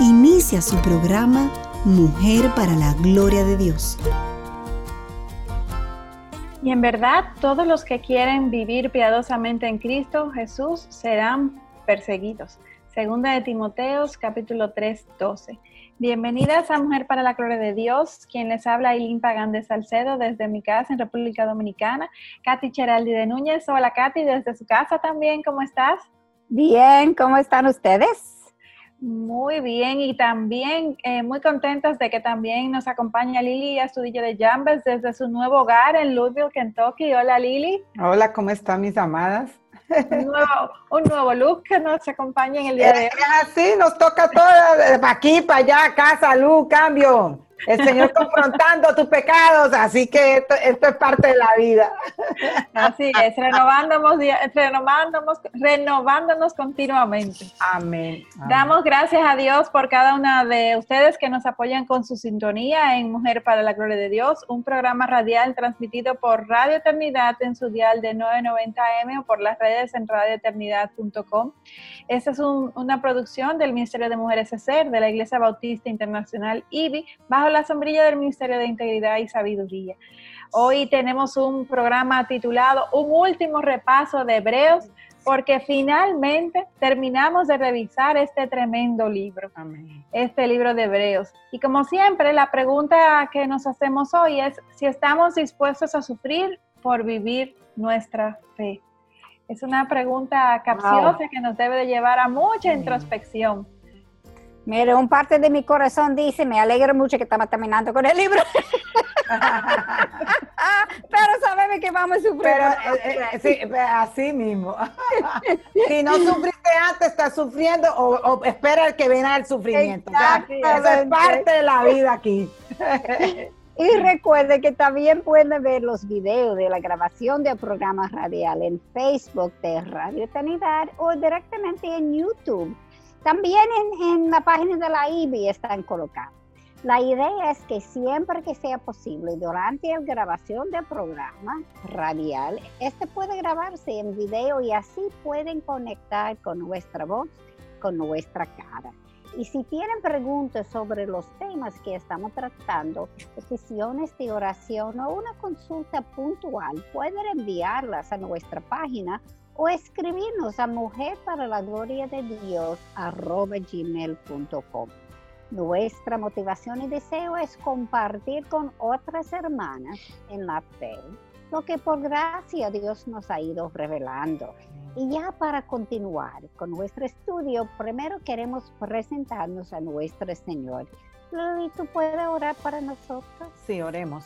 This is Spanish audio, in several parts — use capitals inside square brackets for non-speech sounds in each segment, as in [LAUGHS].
Inicia su programa Mujer para la Gloria de Dios. Y en verdad, todos los que quieren vivir piadosamente en Cristo Jesús serán perseguidos. Segunda de Timoteos, capítulo 3, 12. Bienvenidas a Mujer para la Gloria de Dios, quien les habla Eileen Pagán de Salcedo desde mi casa en República Dominicana. Katy Cheraldi de Núñez. Hola Katy, desde su casa también, ¿cómo estás? Bien, ¿cómo están ustedes? Muy bien y también eh, muy contentas de que también nos acompaña Lili Astudillo de Jambes desde su nuevo hogar en Louisville, Kentucky. Hola Lili. Hola, ¿cómo están mis amadas? Un nuevo, look que nos acompaña en el día de hoy. [LAUGHS] Así, nos toca todo, para aquí, para allá, acá, salud, cambio el Señor confrontando tus pecados, así que esto, es parte de la vida. Así es, renovándonos, renovándonos, renovándonos continuamente. Amén, Damos gracias a Dios por cada una de ustedes que nos apoyan con su sintonía en Mujer para la Gloria de Dios, un programa radial transmitido por Radio Eternidad en su dial de 990M o por las redes en radioeternidad.com. Esta es una producción del Ministerio de Mujeres ESER de la Iglesia Bautista Internacional IBI bajo la sombrilla del Ministerio de Integridad y Sabiduría. Hoy tenemos un programa titulado Un último repaso de Hebreos, porque finalmente terminamos de revisar este tremendo libro, este libro de Hebreos. Y como siempre, la pregunta que nos hacemos hoy es si estamos dispuestos a sufrir por vivir nuestra fe. Es una pregunta capciosa que nos debe de llevar a mucha introspección. Mire, un parte de mi corazón dice, me alegro mucho que estamos terminando con el libro. [LAUGHS] Pero sabemos que vamos a sufrir. Pero, eh, eh, sí, así mismo. [LAUGHS] si no sufriste antes, estás sufriendo o, espera el que venga el sufrimiento. eso es parte de la vida aquí. [LAUGHS] Y recuerde que también pueden ver los videos de la grabación del programa radial en Facebook de Radio Eternidad o directamente en YouTube también en, la página de la IBI están colocados. La idea es que siempre que sea posible, durante la grabación del programa radial, este puede grabarse en video y así pueden conectar con nuestra voz, con nuestra cara. Y si tienen preguntas sobre los temas que estamos tratando, peticiones de oración o una consulta puntual, pueden enviarlas a nuestra página o escribirnos a mujer para de Dios gmail.com. Nuestra motivación y deseo es compartir con otras hermanas en la fe lo que por gracia Dios nos ha ido revelando. Y ya para continuar con nuestro estudio, primero queremos presentarnos a nuestro Señor. ¿Y ¿tú puedes orar para nosotros? Sí, oremos.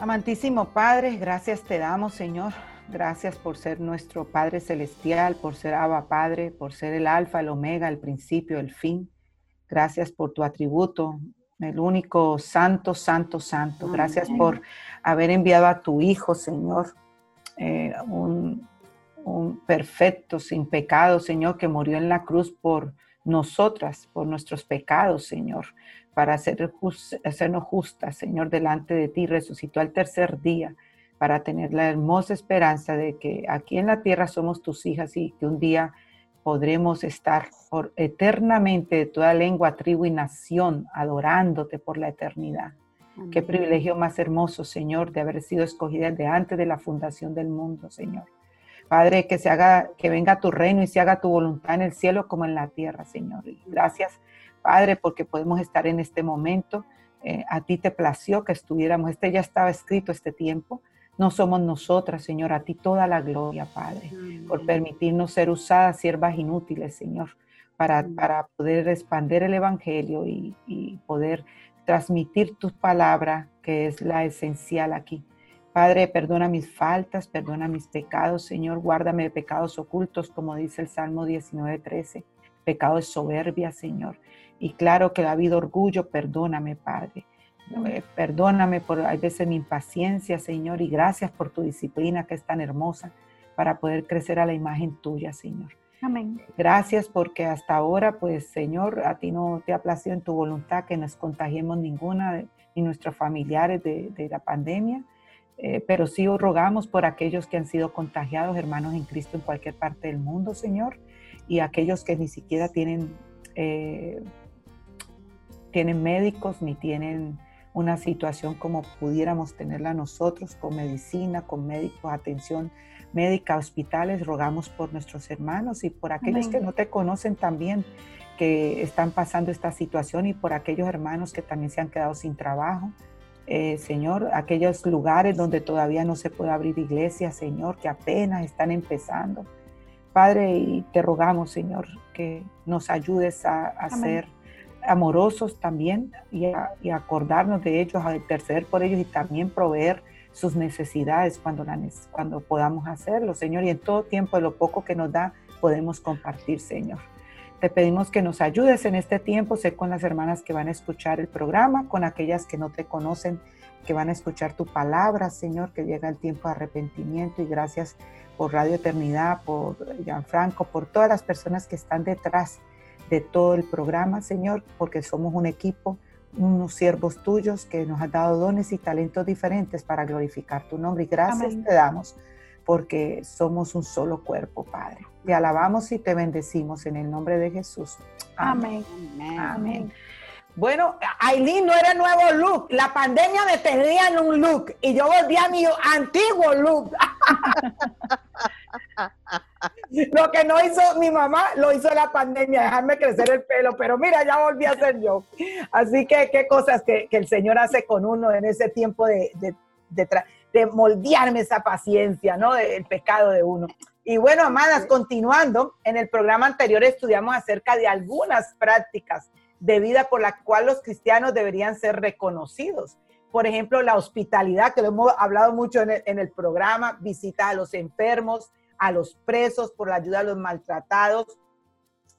Amantísimo Padre, gracias te damos, Señor, Gracias por ser nuestro Padre Celestial, por ser Abba Padre, por ser el Alfa, el Omega, el principio, el fin. Gracias por tu atributo, el único Santo, Santo, Santo. Gracias por haber enviado a tu Hijo, Señor, eh, un, perfecto, sin pecado, Señor, que murió en la cruz por nosotras, por nuestros pecados, Señor, para hacer hacernos justas, Señor, delante de ti. Resucitó al tercer día para tener la hermosa esperanza de que aquí en la tierra somos tus hijas y que un día podremos estar por eternamente de toda lengua, tribu y nación adorándote por la eternidad. Qué privilegio más hermoso, Señor, de haber sido escogida de antes de la fundación del mundo, Señor. Padre, que se haga, que venga tu reino y se haga tu voluntad en el cielo como en la tierra, Señor. gracias, Padre, porque podemos estar en este momento. Eh, a ti te plació que estuviéramos, este ya estaba escrito este tiempo, no somos nosotras, Señor, a ti toda la gloria, Padre, por permitirnos ser usadas, siervas inútiles, Señor, para, para poder expandir el Evangelio y, y poder transmitir tus palabras, que es la esencial aquí. Padre, perdona mis faltas, perdona mis pecados, Señor, guárdame de pecados ocultos, como dice el Salmo 19, 13. pecado de soberbia, Señor. Y claro que ha habido orgullo, perdóname, Padre. Eh, perdóname por a veces mi impaciencia, Señor, y gracias por tu disciplina que es tan hermosa para poder crecer a la imagen tuya, Señor. Amén. Gracias porque hasta ahora, pues, Señor, a ti no te ha placido en tu voluntad que nos contagiemos ninguna ni nuestros familiares de, de la pandemia. Eh, pero sí rogamos por aquellos que han sido contagiados, hermanos en Cristo en cualquier parte del mundo, Señor, y aquellos que ni siquiera tienen, eh, tienen médicos ni tienen una situación como pudiéramos tenerla nosotros, con medicina, con médicos, atención médica, hospitales, rogamos por nuestros hermanos y por aquellos que no te conocen también, que están pasando esta situación y por aquellos hermanos que también se han quedado sin trabajo. Eh, Señor, aquellos lugares donde todavía no se puede abrir iglesia, Señor, que apenas están empezando. Padre, y te rogamos, Señor, que nos ayudes a, ser amorosos también y acordarnos de ellos, a interceder por ellos y también proveer sus necesidades cuando, cuando podamos hacerlo, Señor. Y en todo tiempo, de lo poco que nos da, podemos compartir, Señor. Te pedimos que nos ayudes en este tiempo, sé con las hermanas que van a escuchar el programa, con aquellas que no te conocen, que van a escuchar tu palabra, Señor, que llega el tiempo de arrepentimiento y gracias por Radio Eternidad, por Gianfranco, por todas las personas que están detrás de todo el programa, Señor, porque somos un equipo, unos siervos tuyos que nos has dado dones y talentos diferentes para glorificar tu nombre. Y gracias te damos porque somos un solo cuerpo, Padre. Te alabamos y te bendecimos en el nombre de Jesús. Amén. Amén. Bueno, Aileen no era nuevo look. La pandemia me tenía en un look y yo volví a mi antiguo look. [LAUGHS] lo que no hizo mi mamá, lo hizo la pandemia, dejarme crecer el pelo, pero mira, ya volví a ser yo. Así que qué cosas que, el Señor hace con uno en ese tiempo de, de, de, moldearme esa paciencia, ¿no? Del pecado de uno. Y bueno, amadas, continuando, en el programa anterior estudiamos acerca de algunas prácticas de vida por las cuales los cristianos deberían ser reconocidos. Por ejemplo, la hospitalidad, que lo hemos hablado mucho en el, en el programa, visita a los enfermos, a los presos, por la ayuda a los maltratados,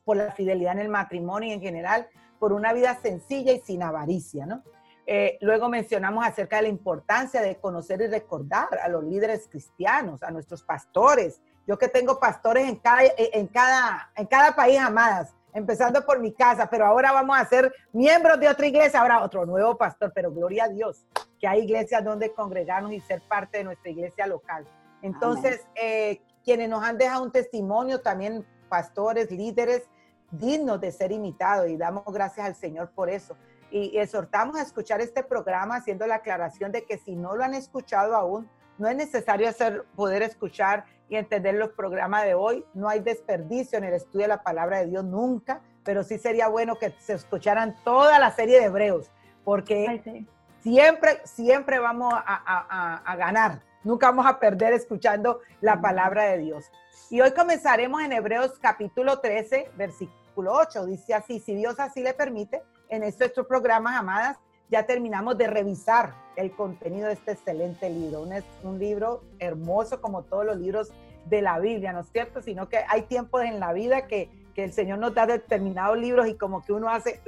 por la fidelidad en el matrimonio y en general, por una vida sencilla y sin avaricia, ¿no? Eh, luego mencionamos acerca de la importancia de conocer y recordar a los líderes cristianos, a nuestros pastores. Yo que tengo pastores en cada, en cada, en cada país, amadas, empezando por mi casa, pero ahora vamos a ser miembros de otra iglesia, ahora otro nuevo pastor, pero gloria a Dios que hay iglesias donde congregarnos y ser parte de nuestra iglesia local. Entonces, eh, quienes nos han dejado un testimonio, también pastores, líderes, dignos de ser imitados y damos gracias al Señor por eso. Y exhortamos a escuchar este programa haciendo la aclaración de que si no lo han escuchado aún, no es necesario hacer, poder escuchar y entender los programas de hoy. No hay desperdicio en el estudio de la palabra de Dios nunca, pero sí sería bueno que se escucharan toda la serie de Hebreos, porque siempre, siempre vamos a, a ganar Nunca vamos a perder escuchando la palabra de Dios. Y hoy comenzaremos en Hebreos capítulo 13, versículo 8. Dice así, si Dios así le permite, en estos programas, amadas, ya terminamos de revisar el contenido de este excelente libro. Un, un libro hermoso como todos los libros de la Biblia, ¿no es cierto? Sino que hay tiempos en la vida que que el Señor nos da determinados libros y como que uno hace,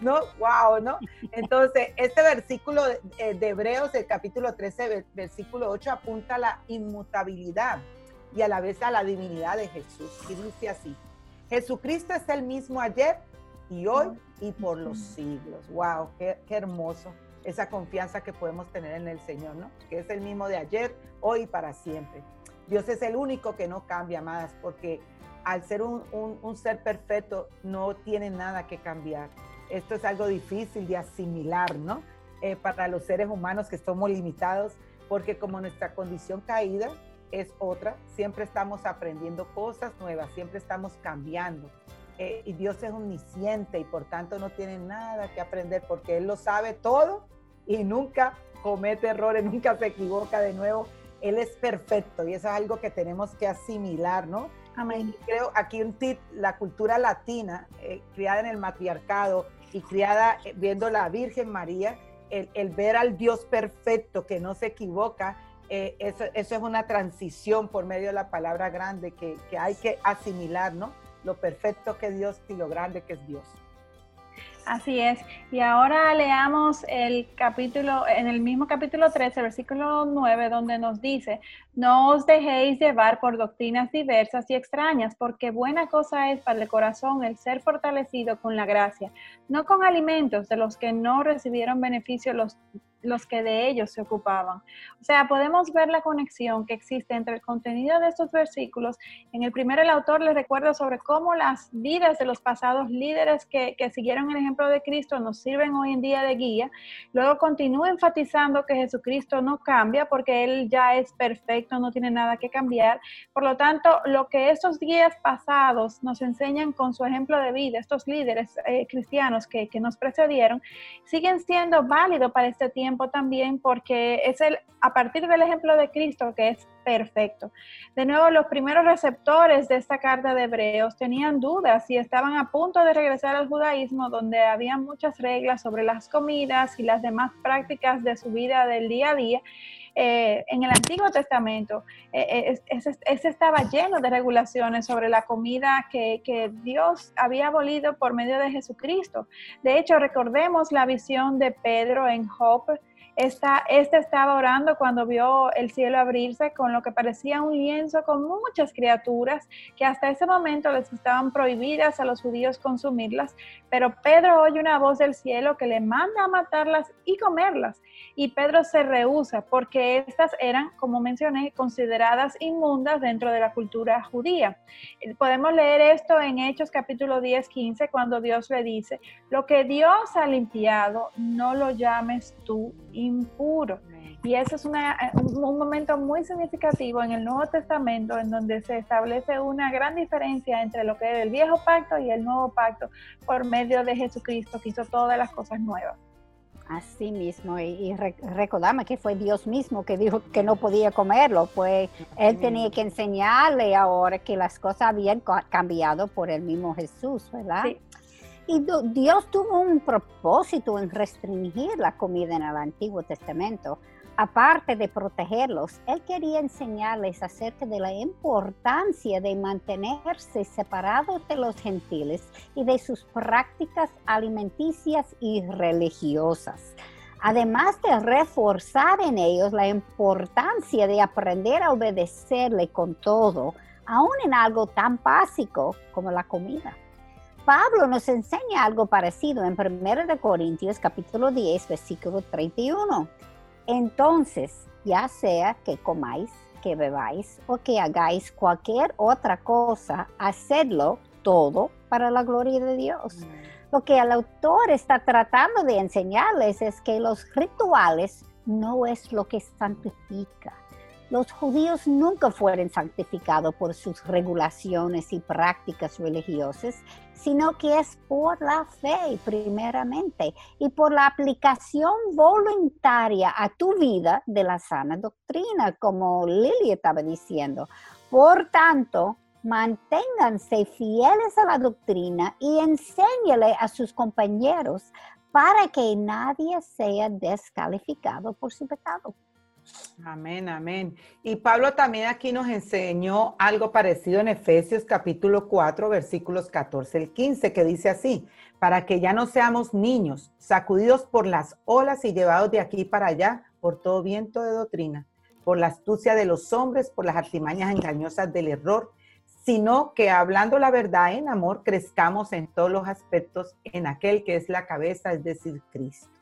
¿no? ¡Wow! ¿no? Entonces, este versículo de, eh, Hebreos, el capítulo 13, versículo 8, apunta a la inmutabilidad y a la vez a la divinidad de Jesús. Y dice así, Jesucristo es el mismo ayer y hoy y por los siglos. ¡Wow! Qué, qué hermoso! Esa confianza que podemos tener en el Señor, ¿no? Que es el mismo de ayer, hoy y para siempre. Dios es el único que no cambia más, porque al ser un, ser perfecto no tiene nada que cambiar. Esto es algo difícil de asimilar, ¿no? Eh, para los seres humanos que somos limitados, porque como nuestra condición caída es otra, siempre estamos aprendiendo cosas nuevas, siempre estamos cambiando. Eh, y Dios es omnisciente y por tanto no tiene nada que aprender porque Él lo sabe todo y nunca comete errores, nunca se equivoca de nuevo. Él es perfecto y eso es algo que tenemos que asimilar, ¿no? Amén. creo aquí un tip, la cultura latina, eh, criada en el matriarcado y criada eh, viendo la Virgen María, el, ver al Dios perfecto que no se equivoca, eh, eso, es una transición por medio de la palabra grande que, hay que asimilar, ¿no? lo perfecto que es Dios y lo grande que es Dios. Así es. Y ahora leamos el capítulo, en el mismo capítulo 13, versículo 9, donde nos dice, no os dejéis llevar por doctrinas diversas y extrañas, porque buena cosa es para el corazón el ser fortalecido con la gracia, no con alimentos de los que no recibieron beneficio los los que de ellos se ocupaban. O sea, podemos ver la conexión que existe entre el contenido de estos versículos. En el primero el autor les recuerda sobre cómo las vidas de los pasados líderes que, que siguieron el ejemplo de Cristo nos sirven hoy en día de guía. Luego continúa enfatizando que Jesucristo no cambia porque Él ya es perfecto, no tiene nada que cambiar. Por lo tanto, lo que estos guías pasados nos enseñan con su ejemplo de vida, estos líderes eh, cristianos que, que nos precedieron, siguen siendo válidos para este tiempo también porque es el, a partir del ejemplo de Cristo que es perfecto. De nuevo, los primeros receptores de esta carta de Hebreos tenían dudas y estaban a punto de regresar al judaísmo donde había muchas reglas sobre las comidas y las demás prácticas de su vida del día a día. Eh, en el Antiguo Testamento, eh, eh, ese, estaba lleno de regulaciones sobre la comida que, que, Dios había abolido por medio de Jesucristo. De hecho, recordemos la visión de Pedro en Job esta, este estaba orando cuando vio el cielo abrirse con lo que parecía un lienzo con muchas criaturas que hasta ese momento les estaban prohibidas a los judíos consumirlas, pero Pedro oye una voz del cielo que le manda a matarlas y comerlas. Y Pedro se rehúsa porque estas eran, como mencioné, consideradas inmundas dentro de la cultura judía. Podemos leer esto en Hechos capítulo 10, 15, cuando Dios le dice, lo que Dios ha limpiado, no lo llames tú impuro. Y eso es una, un, momento muy significativo en el Nuevo Testamento en donde se establece una gran diferencia entre lo que es el viejo pacto y el nuevo pacto por medio de Jesucristo que hizo todas las cosas nuevas. Así mismo, y, recordame que fue Dios mismo que dijo que no podía comerlo, pues Él tenía que enseñarle ahora que las cosas habían cambiado por el mismo Jesús, ¿verdad? Y Dios tuvo un propósito en restringir la comida en el Antiguo Testamento. Aparte de protegerlos, Él quería enseñarles acerca de la importancia de mantenerse separados de los gentiles y de sus prácticas alimenticias y religiosas. Además de reforzar en ellos la importancia de aprender a obedecerle con todo, aún en algo tan básico como la comida. Pablo nos enseña algo parecido en 1 Corintios capítulo 10, versículo 31. Entonces, ya sea que comáis, que bebáis o que hagáis cualquier otra cosa, hacedlo todo para la gloria de Dios. Lo que el autor está tratando de enseñarles es que los rituales no es lo que santifica los judíos nunca fueron santificados por sus regulaciones y prácticas religiosas, sino que es por la fe primeramente y por la aplicación voluntaria a tu vida de la sana doctrina, como Lili estaba diciendo. Por tanto, manténganse fieles a la doctrina y enséñale a sus compañeros para que nadie sea descalificado por su pecado. Amén, amén. Y Pablo también aquí nos enseñó algo parecido en Efesios capítulo 4, versículos 14 al 15, que dice así, para que ya no seamos niños, sacudidos por las olas y llevados de aquí para allá por todo viento de doctrina, por la astucia de los hombres, por las artimañas engañosas del error, sino que hablando la verdad en amor, crezcamos en todos los aspectos en aquel que es la cabeza, es decir, Cristo.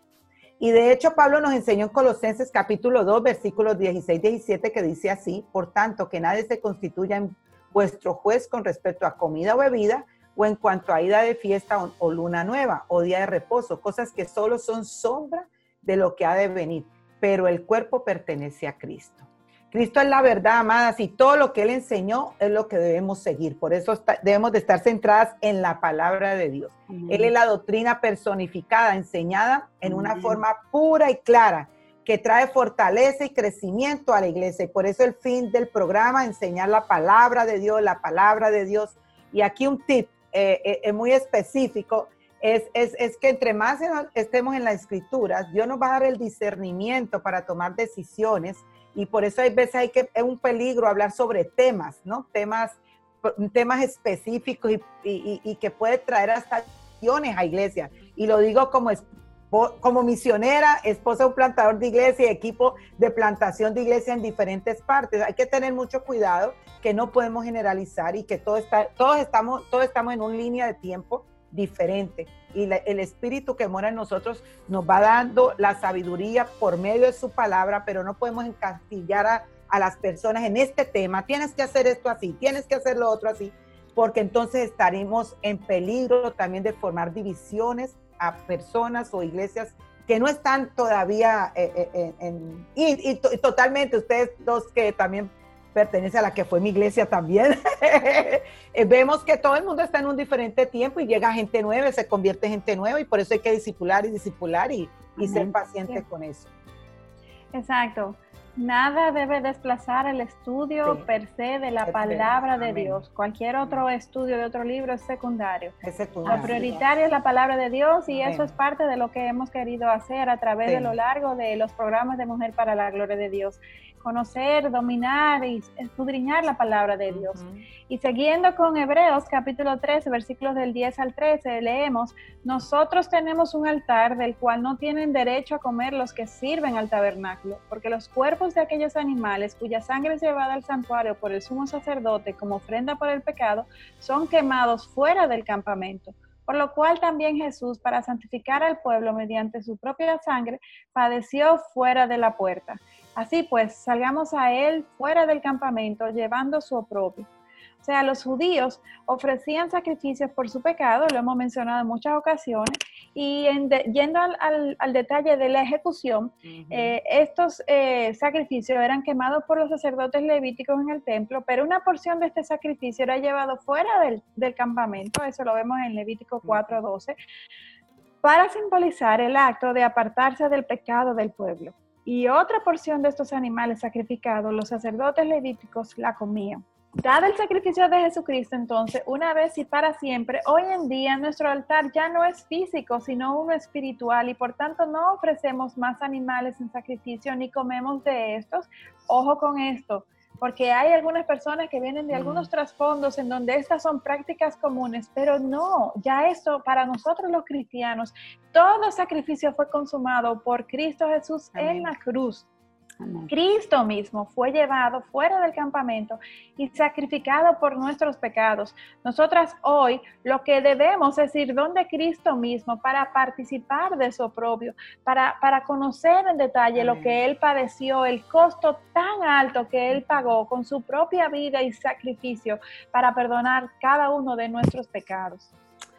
Y de hecho Pablo nos enseñó en Colosenses capítulo 2, versículos 16 17, que dice así, por tanto, que nadie se constituya en vuestro juez con respecto a comida o bebida, o en cuanto a ida de fiesta o, o luna nueva, o día de reposo, cosas que solo son sombra de lo que ha de venir, pero el cuerpo pertenece a Cristo. Cristo es la verdad, amadas, y todo lo que Él enseñó es lo que debemos seguir. Por eso debemos de estar centradas en la palabra de Dios. Él es la doctrina personificada, enseñada en una forma pura y clara, que trae fortaleza y crecimiento a la iglesia. Y por eso el fin del programa, enseñar la palabra de Dios, la palabra de Dios. Y aquí un tip eh, eh, eh, muy específico. Es, es, es, que entre más estemos en las escrituras, Dios nos va a dar el discernimiento para tomar decisiones y por eso hay veces hay que, es un peligro hablar sobre temas, ¿no? Temas temas específicos y, que puede traer hasta a iglesia. Y lo digo como, como misionera, esposa de un plantador de iglesia y equipo de plantación de iglesia en diferentes partes. Hay que tener mucho cuidado que no podemos generalizar y que todo está, todos, estamos, todos estamos en una línea de tiempo diferente. Y el espíritu que mora en nosotros nos va dando la sabiduría por medio de su palabra, pero no podemos encastillar a, a las personas en este tema. Tienes que hacer esto así, tienes que hacer lo otro así, porque entonces estaremos en peligro también de formar divisiones a personas o iglesias que no están todavía eh, eh, en, y, totalmente ustedes dos que también pertenecen a la que fue mi iglesia también, [LAUGHS] eh, vemos que todo el mundo está en un diferente tiempo y llega gente nueva, se convierte en gente nueva y por eso hay que discipular y discipular y, y ser pacientes con eso. Exacto. Nada debe desplazar el estudio per se de la palabra de Dios. Cualquier otro estudio de otro libro es secundario. Lo prioritario es la palabra de Dios y eso es parte de lo que hemos querido hacer a través de lo largo de los programas de Mujer para la Gloria de Dios. Conocer, dominar y escudriñar la palabra de Dios. Y siguiendo con Hebreos capítulo 13, versículos del 10 al 13, leemos, nosotros tenemos un altar del cual no tienen derecho a comer los que sirven al tabernáculo, porque los cuerpos de aquellos animales cuya sangre es llevada al santuario por el sumo sacerdote como ofrenda por el pecado, son quemados fuera del campamento. Por lo cual también Jesús, para santificar al pueblo mediante su propia sangre, padeció fuera de la puerta. Así pues, salgamos a él fuera del campamento llevando su oprobio. O sea, los judíos ofrecían sacrificios por su pecado, lo hemos mencionado en muchas ocasiones, y yendo al, detalle de la ejecución, eh, estos eh, sacrificios eran quemados por los sacerdotes levíticos en el templo, pero una porción de este sacrificio era llevado fuera del, del campamento, eso lo vemos en Levítico 4.12, para simbolizar el acto de apartarse del pecado del pueblo. Y otra porción de estos animales sacrificados, los sacerdotes levíticos la comían. Dado el sacrificio de Jesucristo, entonces, una vez y para siempre, hoy en día nuestro altar ya no es físico, sino uno espiritual y por tanto no ofrecemos más animales en sacrificio ni comemos de estos. Ojo con esto, porque hay algunas personas que vienen de algunos mm. trasfondos en donde estas son prácticas comunes, pero no, ya esto para nosotros los cristianos, todo sacrificio fue consumado por Cristo Jesús en la cruz. Cristo mismo fue llevado fuera del campamento y sacrificado por nuestros pecados. Nosotras hoy lo que debemos es ir donde Cristo mismo para participar de su propio, para, para conocer en detalle lo que Él padeció, el costo tan alto que Él pagó con su propia vida y sacrificio para perdonar cada uno de nuestros pecados.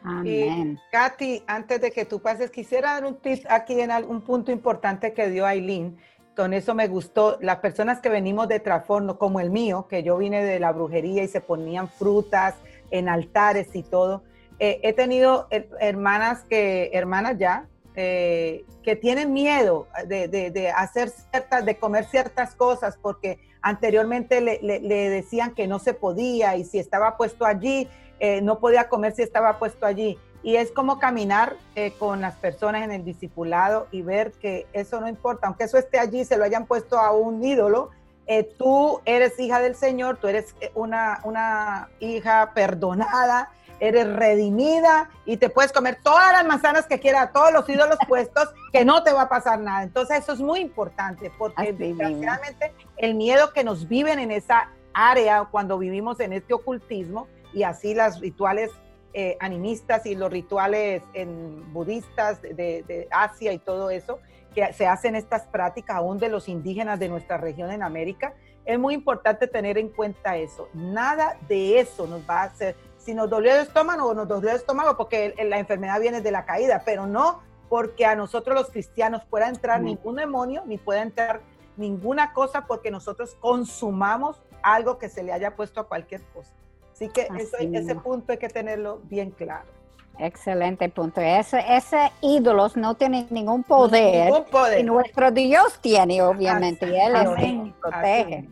Amén. Katy, antes de que tú pases, quisiera dar un tip aquí en algún punto importante que dio Aileen con eso me gustó. Las personas que venimos de trasfondo, como el mío, que yo vine de la brujería y se ponían frutas en altares y todo. Eh, he tenido hermanas que, hermanas ya, eh, que tienen miedo de, hacer ciertas, de comer ciertas cosas porque anteriormente le, decían que no se podía y si estaba puesto allí, eh, no podía comer si estaba puesto allí. Y es como caminar eh, con las personas en el discipulado y ver que eso no importa, aunque eso esté allí, se lo hayan puesto a un ídolo, eh, tú eres hija del Señor, tú eres eh, una, una hija perdonada, eres redimida y te puedes comer todas las manzanas que quieras, todos los ídolos [LAUGHS] puestos, que no te va a pasar nada. Entonces eso es muy importante porque desgraciadamente el miedo que nos viven en esa área cuando vivimos en este ocultismo y así las rituales eh, animistas y los rituales en budistas de, Asia y todo eso, que se hacen estas prácticas aún de los indígenas de nuestra región en América, es muy importante tener en cuenta eso. Nada de eso nos va a hacer, si nos dolió el estómago o nos dolió el estómago, porque la enfermedad viene de la caída, pero no porque a nosotros los cristianos pueda entrar ningún demonio, ni pueda entrar ninguna cosa porque nosotros consumamos algo que se le haya puesto a cualquier cosa. Así que ese punto hay que tenerlo bien claro. Excelente punto. Ese, ese ídolos no tiene ningún poder. Ningún poder. Y nuestro Dios tiene, obviamente, y Él es el que protege.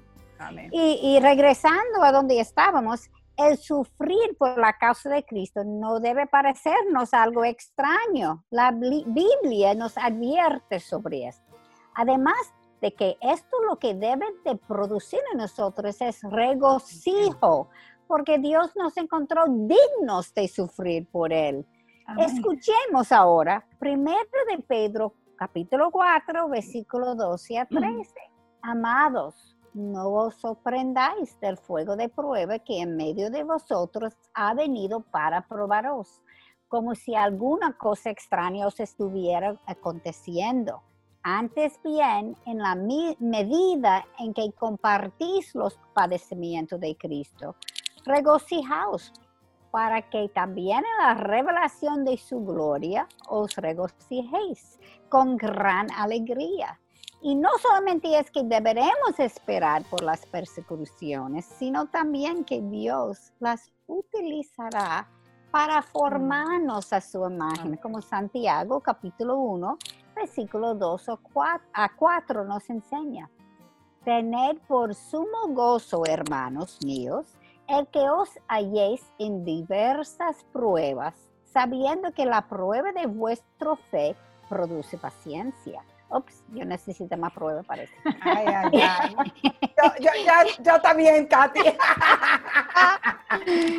Y, y regresando a donde estábamos, el sufrir por la causa de Cristo no debe parecernos algo extraño. La Biblia nos advierte sobre esto. Además de que esto lo que debe de producir en nosotros es regocijo, porque Dios nos encontró dignos de sufrir por Él. Escuchemos ahora, primero de Pedro, capítulo 4, versículo 12 a 13. Amados, no os sorprendáis del fuego de prueba que en medio de vosotros ha venido para probaros, como si alguna cosa extraña os estuviera aconteciendo. Antes bien, en la medida en que compartís los padecimientos de Cristo, regocijaos para que también en la revelación de su gloria os regocijéis con gran alegría. Y no solamente es que deberemos esperar por las persecuciones, sino también que Dios las utilizará para formarnos a su imagen, como Santiago capítulo 1, versículo 2 a 4 nos enseña. Tened por sumo gozo, hermanos míos, el que os halléis en diversas pruebas, sabiendo que la prueba de vuestra fe produce paciencia. Ups, yo necesito más prueba, parece. Ay, ay, ay. Yo, yo, también, Katy.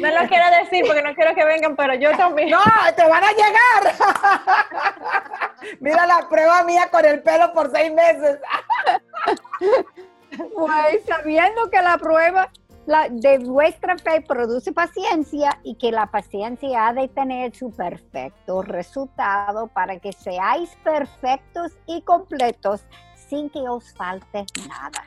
No lo quiero decir porque no quiero que vengan, pero yo también. No, te van a llegar. Mira la prueba mía con el pelo por seis meses. Pues sabiendo que la prueba la, de vuestra fe produce paciencia y que la paciencia ha de tener su perfecto resultado para que seáis perfectos y completos sin que os falte nada.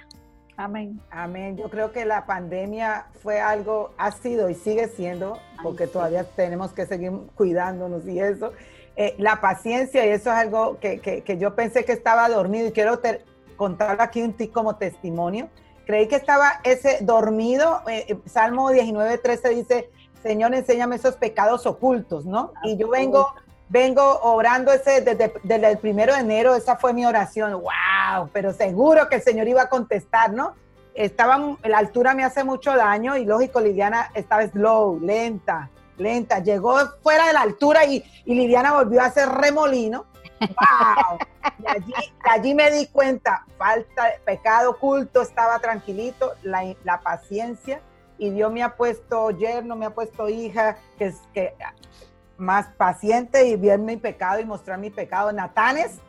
Amén. Amén. Yo creo que la pandemia fue algo, ha sido y sigue siendo, porque todavía tenemos que seguir cuidándonos y eso. Eh, la paciencia, y eso es algo que, que, yo pensé que estaba dormido y quiero contar aquí un ti como testimonio Creí que estaba ese dormido. Eh, eh, Salmo 19, 13 dice, Señor, enséñame esos pecados ocultos, ¿no? Y yo vengo, vengo orando ese desde, el primero de enero, esa fue mi oración. ¡Wow! Pero seguro que el Señor iba a contestar, ¿no? Estaba, la altura me hace mucho daño y lógico, Liliana estaba slow, lenta, lenta. Llegó fuera de la altura y, y Liliana volvió a hacer remolino ¡Wow! Y allí, allí me di cuenta, falta, pecado oculto, estaba tranquilito, la, la, paciencia, y Dios me ha puesto yerno, me ha puesto hija, que es que más paciente y ver mi pecado y mostrar mi pecado. Natanes,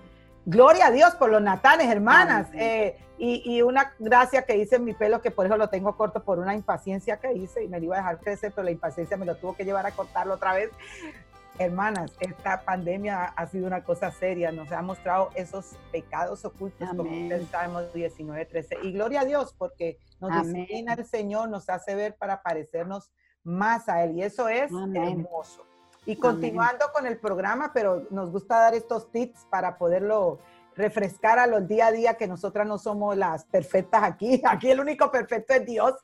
gloria a Dios por los natanes, hermanas. Eh, y, y, una gracia que hice en mi pelo, que por eso lo tengo corto, por una impaciencia que hice y me lo iba a dejar crecer, pero la impaciencia me lo tuvo que llevar a cortarlo otra vez. Hermanas, esta pandemia ha sido una cosa seria, nos ha mostrado esos pecados ocultos, como sabemos 19, 13. Y gloria a Dios, porque nos disciplina el Señor, nos hace ver para parecernos más a Él. Y eso es hermoso. Y continuando con el programa, pero nos gusta dar estos tips para poderlo refrescar a los día a día que nosotras no somos las perfectas aquí. [LAUGHS] Aquí el único perfecto es Dios.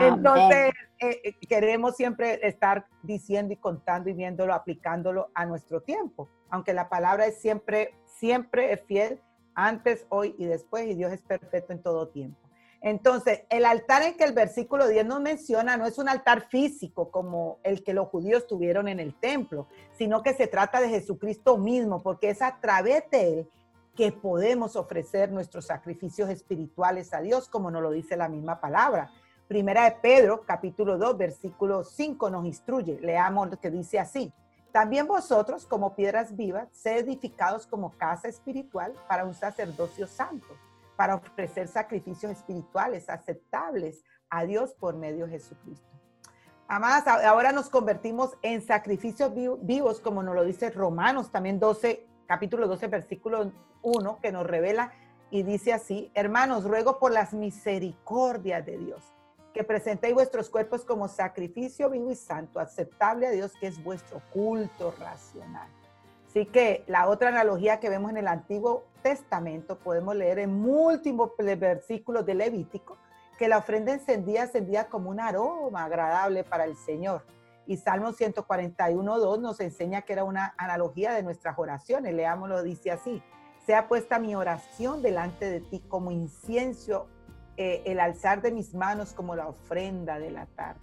Entonces, eh, eh, queremos siempre estar diciendo y contando y viéndolo, aplicándolo a nuestro tiempo. Aunque la palabra es siempre, siempre es fiel, antes, hoy y después, y Dios es perfecto en todo tiempo. Entonces, el altar en que el versículo 10 nos menciona no es un altar físico como el que los judíos tuvieron en el templo, sino que se trata de Jesucristo mismo, porque es a través de él que podemos ofrecer nuestros sacrificios espirituales a Dios, como nos lo dice la misma palabra. Primera de Pedro, capítulo 2, versículo 5 nos instruye. Leamos lo que dice así. También vosotros, como piedras vivas, sed edificados como casa espiritual para un sacerdocio santo, para ofrecer sacrificios espirituales aceptables a Dios por medio de Jesucristo. Amadas, ahora nos convertimos en sacrificios vivos, como nos lo dice Romanos también 12, capítulo 12, versículo 1, que nos revela y dice así, hermanos, ruego por las misericordias de Dios, que presentéis vuestros cuerpos como sacrificio vivo y santo, aceptable a Dios, que es vuestro culto racional. Así que la otra analogía que vemos en el Antiguo Testamento podemos leer en múltiples versículos de Levítico, que la ofrenda encendida ascendía como un aroma agradable para el Señor. Y Salmo 141, 2 nos enseña que era una analogía de nuestras oraciones. Leámoslo, dice así sea puesta mi oración delante de ti como incienso, eh, el alzar de mis manos como la ofrenda de la tarde.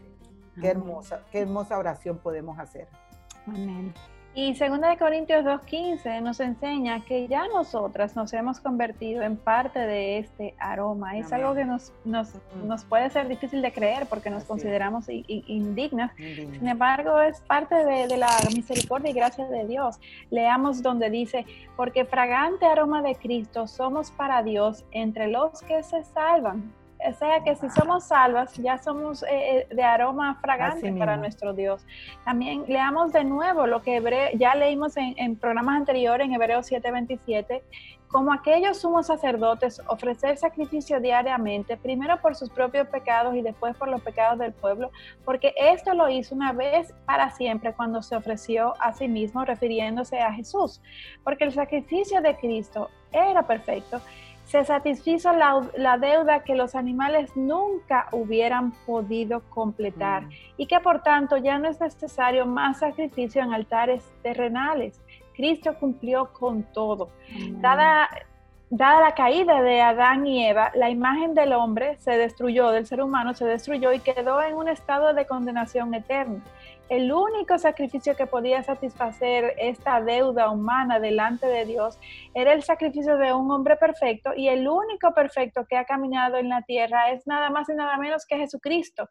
Qué hermosa, qué hermosa oración podemos hacer. Amén. Y 2 Corintios 2.15 nos enseña que ya nosotras nos hemos convertido en parte de este aroma. Es algo que nos, nos, nos, puede ser difícil de creer porque nos consideramos indignas. Sin embargo, es parte de, de, la misericordia y gracia de Dios. Leamos donde dice, porque fragante aroma de Cristo somos para Dios entre los que se salvan o sea que si somos salvas, ya somos eh, eh, de aroma fragante para nuestro Dios. También leamos de nuevo lo que ya leímos en, programas anteriores, en Hebreos 7:27, como aquellos sumos sacerdotes ofrecer sacrificio diariamente, primero por sus propios pecados y después por los pecados del pueblo, porque esto lo hizo una vez para siempre cuando se ofreció a sí mismo, refiriéndose a Jesús, porque el sacrificio de Cristo era perfecto se satisfizo la, deuda que los animales nunca hubieran podido completar mm. y que por tanto ya no es necesario más sacrificio en altares terrenales. Cristo cumplió con todo. Dada, dada la caída de Adán y Eva, la imagen del hombre se destruyó, del ser humano se destruyó y quedó en un estado de condenación eterna el único sacrificio que podía satisfacer esta deuda humana delante de Dios era el sacrificio de un hombre perfecto y el único perfecto que ha caminado en la tierra es nada más y nada menos que Jesucristo.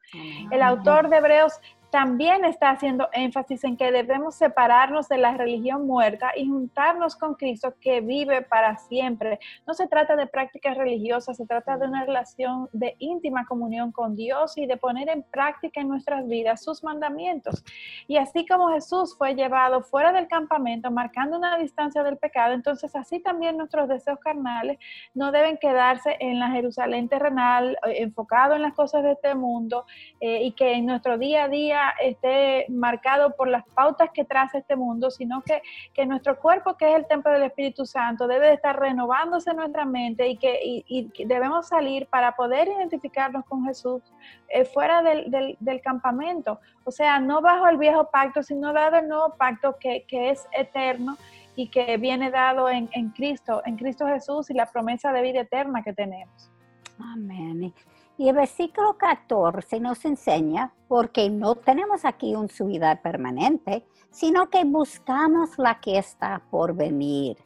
El autor de Hebreos también está haciendo énfasis en que debemos separarnos de la religión muerta y juntarnos con Cristo que vive para siempre. No se trata de prácticas religiosas, se trata de una relación de íntima comunión con Dios y de poner en práctica en nuestras vidas sus mandamientos. Y así como Jesús fue llevado fuera del campamento, marcando una distancia del pecado, entonces así también nuestros deseos carnales no deben quedarse en la Jerusalén terrenal, eh, enfocado en las cosas de este mundo eh, y que en nuestro día a día esté marcado por las pautas que traza este mundo, sino que, que nuestro cuerpo, que es el templo del Espíritu Santo, debe de estar renovándose nuestra mente y que y, debemos salir para poder identificarnos con Jesús eh, fuera del, del, campamento. O sea, no bajo el viejo pacto, sino dado el nuevo pacto que, que es eterno y que viene dado en, en Cristo, en Cristo Jesús y la promesa de vida eterna que tenemos. Amén. Y el versículo 14 nos enseña, porque no tenemos aquí un subida permanente, sino que buscamos la que está por venir.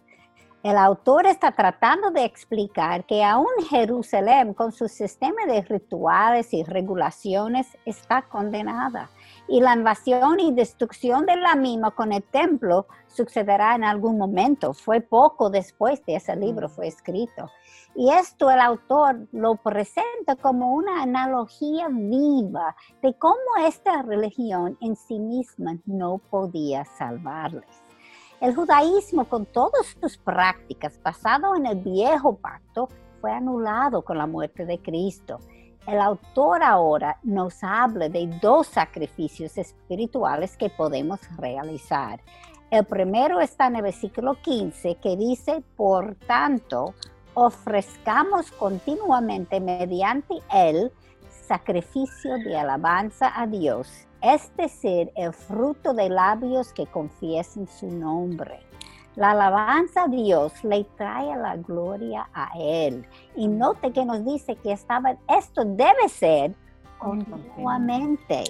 El autor está tratando de explicar que aún Jerusalén, con su sistema de rituales y regulaciones, está condenada. Y la invasión y destrucción de la misma con el templo sucederá en algún momento. Fue poco después de ese libro fue escrito. Y esto el autor lo presenta como una analogía viva de cómo esta religión en sí misma no podía salvarles. El judaísmo con todas sus prácticas basado en el viejo pacto fue anulado con la muerte de Cristo. El autor ahora nos habla de dos sacrificios espirituales que podemos realizar. El primero está en el versículo 15 que dice, por tanto, ofrezcamos continuamente mediante él sacrificio de alabanza a Dios, es decir, el fruto de labios que confiesen su nombre. La alabanza a Dios le trae la gloria a Él. Y note que nos dice que estaba, esto debe ser continuamente.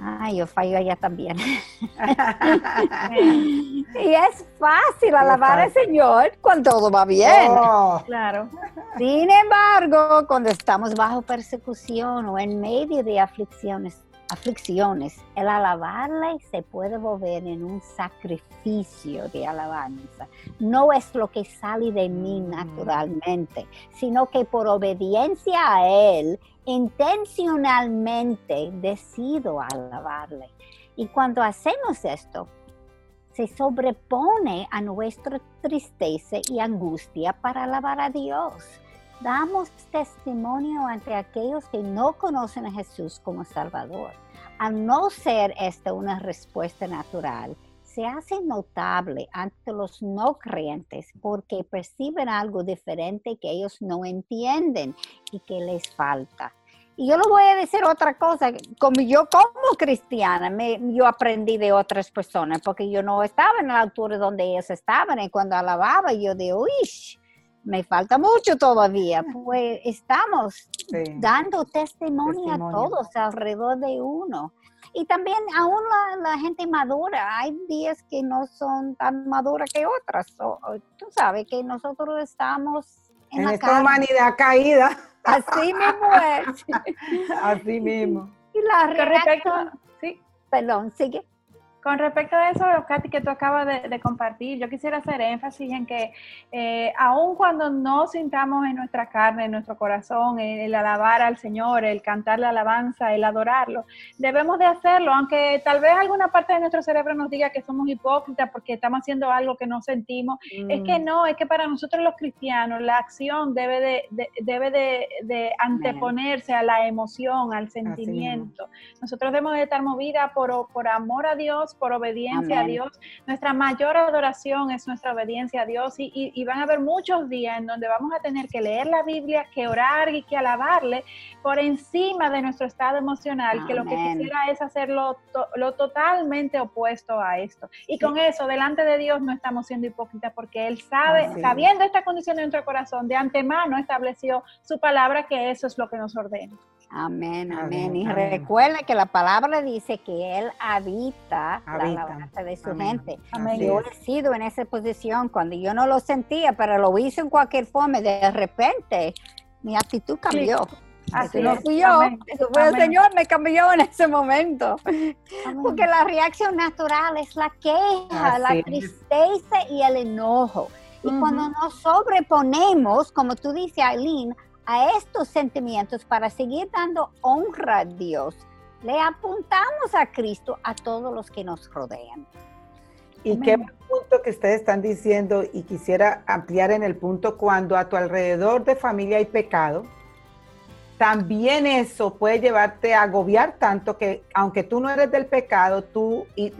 Ay, yo fallo allá también. [LAUGHS] y es fácil alabar al Señor cuando todo va bien. Oh. Claro. Sin embargo, cuando estamos bajo persecución o en medio de aflicciones, aflicciones, el alabarle se puede volver en un sacrificio de alabanza. No es lo que sale de mí mm. naturalmente, sino que por obediencia a Él, intencionalmente decido alabarle. Y cuando hacemos esto, se sobrepone a nuestra tristeza y angustia para alabar a Dios. Damos testimonio ante aquellos que no conocen a Jesús como Salvador. Al no ser esta una respuesta natural, se hace notable ante los no creyentes porque perciben algo diferente que ellos no entienden y que les falta. Y yo le voy a decir otra cosa, como yo como cristiana, me, yo aprendí de otras personas, porque yo no estaba en la altura donde ellos estaban, y cuando alababa yo de, uy, me falta mucho todavía. Pues estamos dando testimonio, a todos alrededor de uno. Y también aún la, gente madura, hay días que no son tan maduras que otras. tú sabes que nosotros estamos en, en esta humanidad caída. Así [LAUGHS] mismo es. Así mismo. Y la respecto, sí. Perdón, sigue. Con respecto a eso, Katy, que tú acabas de, compartir, yo quisiera hacer énfasis en que eh, aun cuando no sintamos en nuestra carne, en nuestro corazón, el, alabar al Señor, el cantar la alabanza, el adorarlo, debemos de hacerlo, aunque tal vez alguna parte de nuestro cerebro nos diga que somos hipócritas porque estamos haciendo algo que no sentimos. Es que mm. no, es que para nosotros los cristianos la acción debe de, debe de, anteponerse a la emoción, al sentimiento. Nosotros debemos de estar movidas por, por amor a Dios por obediencia a Dios. Nuestra mayor adoración es nuestra obediencia a Dios y, van a haber muchos días en donde vamos a tener que leer la Biblia, que orar y que alabarle por encima de nuestro estado emocional, que lo que quisiera es hacerlo lo totalmente opuesto a esto. Y con eso, delante de Dios no estamos siendo hipócritas porque Él sabe, sabiendo esta condición de nuestro corazón, de antemano estableció su palabra que eso es lo que nos ordena. Amén, amén. Y recuerda que la palabra dice que Él habita, la alabanza de su gente. Amén. Yo he sido en esa posición cuando yo no lo sentía, pero lo hice en cualquier forma. De repente, mi actitud cambió. Así no fui yo, eso fue el Señor, me cambió en ese momento. Porque la reacción natural es la queja, la tristeza y el enojo. Y cuando nos sobreponemos, como tú dices, Aileen, a estos sentimientos para seguir dando honra a Dios, le apuntamos a Cristo a todos los que nos rodean. Y qué punto que ustedes están diciendo, y quisiera ampliar en el punto, cuando a tu alrededor de familia hay pecado, también eso puede llevarte a agobiar tanto que aunque tú no eres del pecado, tú y,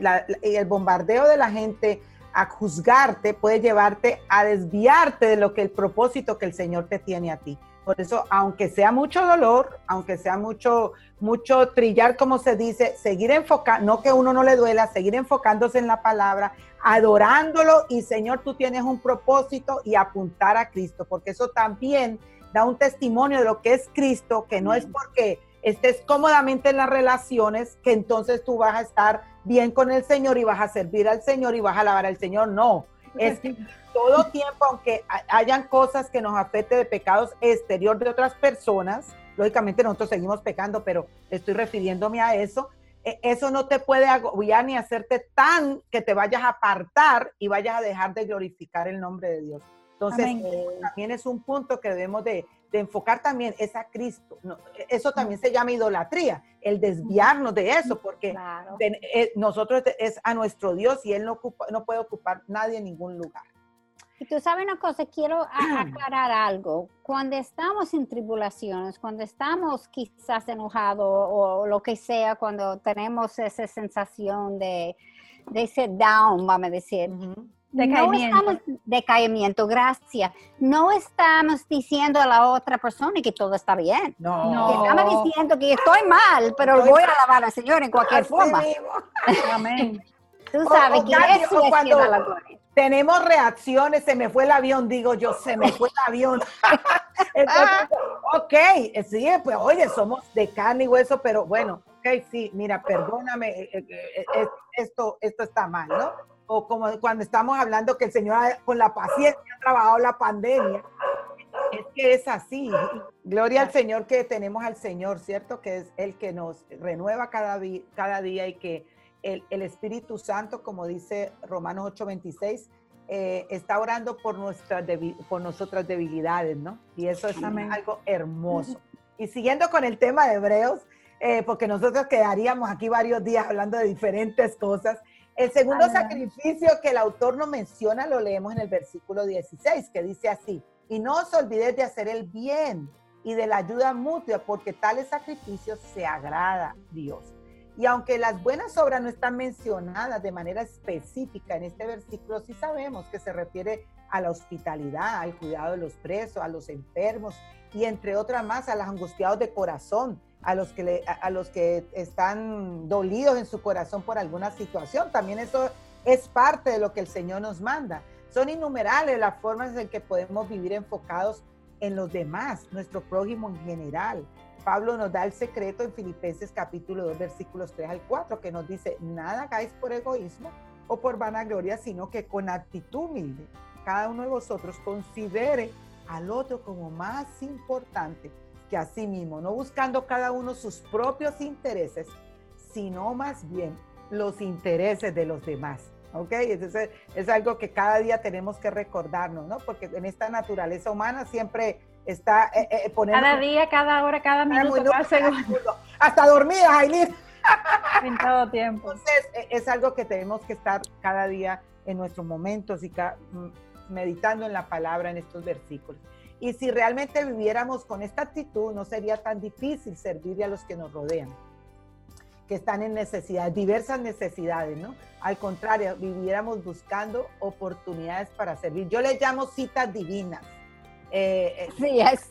y el bombardeo de la gente a juzgarte puede llevarte a desviarte de lo que el propósito que el Señor te tiene a ti. Por eso, aunque sea mucho dolor, aunque sea mucho, mucho trillar, como se dice, seguir enfocando, no que uno no le duela, seguir enfocándose en la palabra, adorándolo y Señor, tú tienes un propósito y apuntar a Cristo, porque eso también da un testimonio de lo que es Cristo, que no es porque estés cómodamente en las relaciones, que entonces tú vas a estar bien con el Señor y vas a servir al Señor y vas a alabar al Señor. No, es que todo tiempo, aunque hayan cosas que nos afecten de pecados exterior de otras personas, lógicamente nosotros seguimos pecando, pero estoy refiriéndome a eso, e, eso no te puede agobiar ni hacerte tan que te vayas a apartar y vayas a dejar de glorificar el nombre de Dios. Entonces, eh, también es un punto que debemos de, enfocar también, es a Cristo. eso también se llama idolatría, el desviarnos de eso, porque eh, nosotros es a nuestro Dios y Él no, ocupa, no puede ocupar nadie en ningún lugar. Y tú sabes una cosa, quiero [CLEARS THROAT] aclarar algo. Cuando estamos en tribulaciones, cuando estamos quizás enojados o lo que sea, cuando tenemos esa sensación de, de ese down, vamos a decir, Decaimiento. No estamos, decaimiento, gracias. No estamos diciendo a la otra persona que todo está bien. No. Estamos diciendo que estoy mal, pero voy a alabar al Señor en cualquier forma. Amén. [LAUGHS] Tú sabes que eso es cuando, la gloria tenemos reacciones, se me fue el avión, digo yo, se me fue el avión. [LAUGHS] Entonces, ok, sí, pues oye, somos de carne y hueso, pero bueno, ok, sí, mira, perdóname, eh, eh, eh, esto, esto está mal, ¿no? O como cuando estamos hablando que el Señor con la paciencia ha trabajado la pandemia. Es que es así. Gloria al Señor que tenemos al Señor, ¿cierto? Que es el que nos renueva cada, cada día y que el, Espíritu Santo, como dice Romanos 8:26, eh, está orando por, nuestras por nuestras debilidades, ¿no? Y eso es algo hermoso. Y siguiendo con el tema de Hebreos, eh, porque nosotros quedaríamos aquí varios días hablando de diferentes cosas. El segundo sacrificio que el autor nos menciona lo leemos en el versículo 16, que dice así, y no os olvidéis de hacer el bien y de la ayuda mutua, porque tales sacrificios se agrada a Dios. Y aunque las buenas obras no están mencionadas de manera específica en este versículo, sí sabemos que se refiere a la hospitalidad, al cuidado de los presos, a los enfermos y entre otras más a los angustiados de corazón, a los que, a los que están dolidos en su corazón por alguna situación. También eso es parte de lo que el Señor nos manda. Son innumerables las formas en que podemos vivir enfocados en los demás, nuestro prójimo en general, Pablo nos da el secreto en Filipenses capítulo 2, versículos 3 al 4, que nos dice, nada hagáis por egoísmo o por vanagloria, sino que con actitud humilde, cada uno de vosotros considere al otro como más importante que a sí mismo, no buscando cada uno sus propios intereses, sino más bien los intereses de los demás. ¿Ok? Entonces es algo que cada día tenemos que recordarnos, ¿no? Porque en esta naturaleza humana siempre está eh, eh, Cada día, cada hora, cada minuto, cada segundo. Hasta dormida, Aileen. [LAUGHS] En todo tiempo. Entonces e, es algo que tenemos que estar cada día en nuestros momentos y mm, meditando en la palabra en estos versículos. Y si realmente viviéramos con esta actitud, no sería tan difícil servirle a los que nos rodean que están en necesidad, diversas necesidades, ¿no? Al contrario, viviéramos buscando oportunidades para servir. Yo les llamo citas divinas. Eh, eh sí, es.